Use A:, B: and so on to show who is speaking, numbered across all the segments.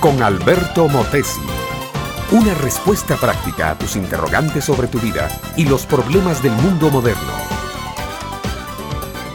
A: con Alberto Motesi. Una respuesta práctica a tus interrogantes sobre tu vida y los problemas del mundo moderno.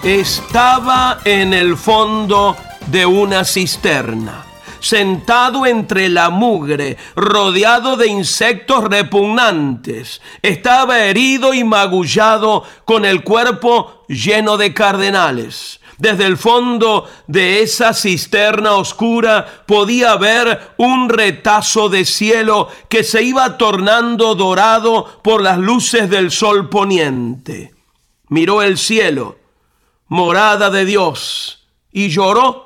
B: Estaba en el fondo de una cisterna, sentado entre la mugre, rodeado de insectos repugnantes. Estaba herido y magullado con el cuerpo lleno de cardenales. Desde el fondo de esa cisterna oscura podía ver un retazo de cielo que se iba tornando dorado por las luces del sol poniente. Miró el cielo, morada de Dios, y lloró.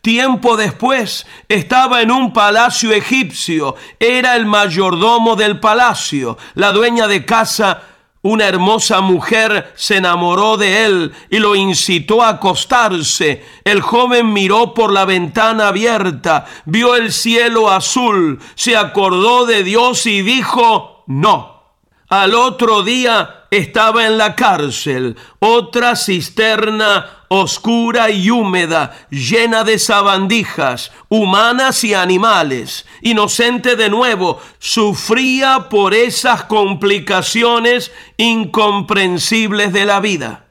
B: Tiempo después estaba en un palacio egipcio, era el mayordomo del palacio, la dueña de casa una hermosa mujer se enamoró de él y lo incitó a acostarse. El joven miró por la ventana abierta, vio el cielo azul, se acordó de Dios y dijo, no. Al otro día estaba en la cárcel, otra cisterna oscura y húmeda, llena de sabandijas, humanas y animales. Inocente de nuevo, sufría por esas complicaciones incomprensibles de la vida.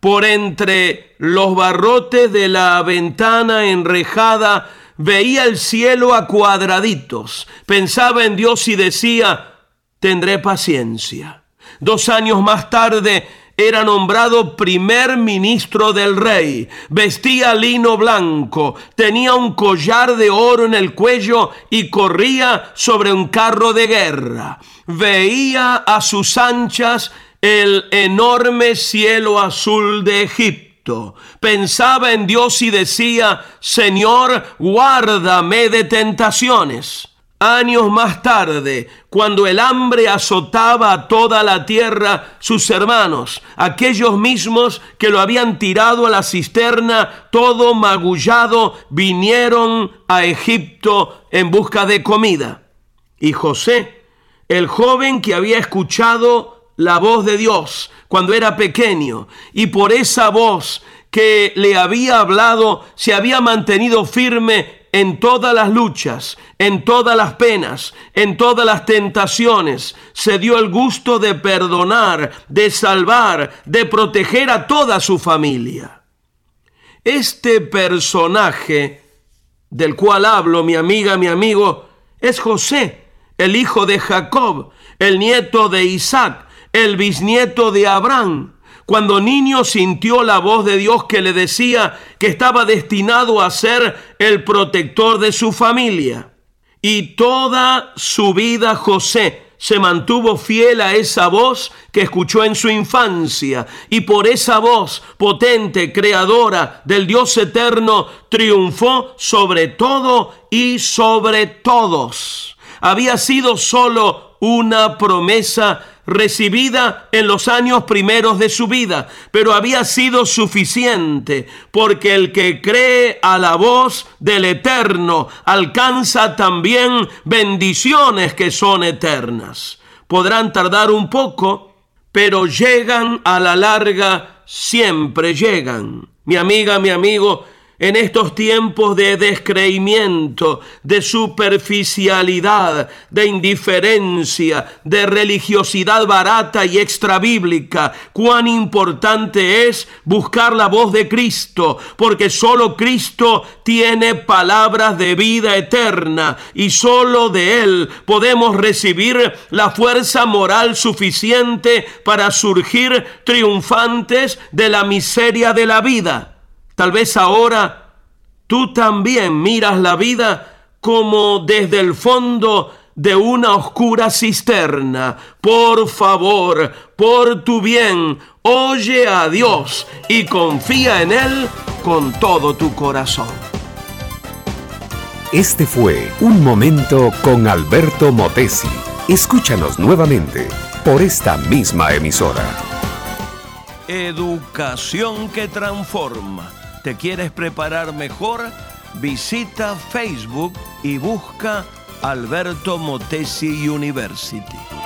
B: Por entre los barrotes de la ventana enrejada, veía el cielo a cuadraditos, pensaba en Dios y decía, tendré paciencia. Dos años más tarde era nombrado primer ministro del rey, vestía lino blanco, tenía un collar de oro en el cuello y corría sobre un carro de guerra. Veía a sus anchas el enorme cielo azul de Egipto. Pensaba en Dios y decía, Señor, guárdame de tentaciones. Años más tarde, cuando el hambre azotaba a toda la tierra, sus hermanos, aquellos mismos que lo habían tirado a la cisterna, todo magullado, vinieron a Egipto en busca de comida. Y José, el joven que había escuchado la voz de Dios cuando era pequeño, y por esa voz que le había hablado, se había mantenido firme en todas las luchas, en todas las penas, en todas las tentaciones, se dio el gusto de perdonar, de salvar, de proteger a toda su familia. Este personaje del cual hablo, mi amiga, mi amigo, es José, el hijo de Jacob, el nieto de Isaac, el bisnieto de Abraham cuando niño sintió la voz de Dios que le decía que estaba destinado a ser el protector de su familia. Y toda su vida José se mantuvo fiel a esa voz que escuchó en su infancia y por esa voz potente, creadora del Dios eterno, triunfó sobre todo y sobre todos. Había sido solo una promesa recibida en los años primeros de su vida, pero había sido suficiente, porque el que cree a la voz del Eterno alcanza también bendiciones que son eternas. Podrán tardar un poco, pero llegan a la larga, siempre llegan. Mi amiga, mi amigo, en estos tiempos de descreimiento, de superficialidad, de indiferencia, de religiosidad barata y extrabíblica, cuán importante es buscar la voz de Cristo, porque solo Cristo tiene palabras de vida eterna y solo de Él podemos recibir la fuerza moral suficiente para surgir triunfantes de la miseria de la vida. Tal vez ahora tú también miras la vida como desde el fondo de una oscura cisterna. Por favor, por tu bien, oye a Dios y confía en Él con todo tu corazón.
A: Este fue Un Momento con Alberto Motesi. Escúchanos nuevamente por esta misma emisora.
B: Educación que transforma te quieres preparar mejor, visita Facebook y busca Alberto Motesi University.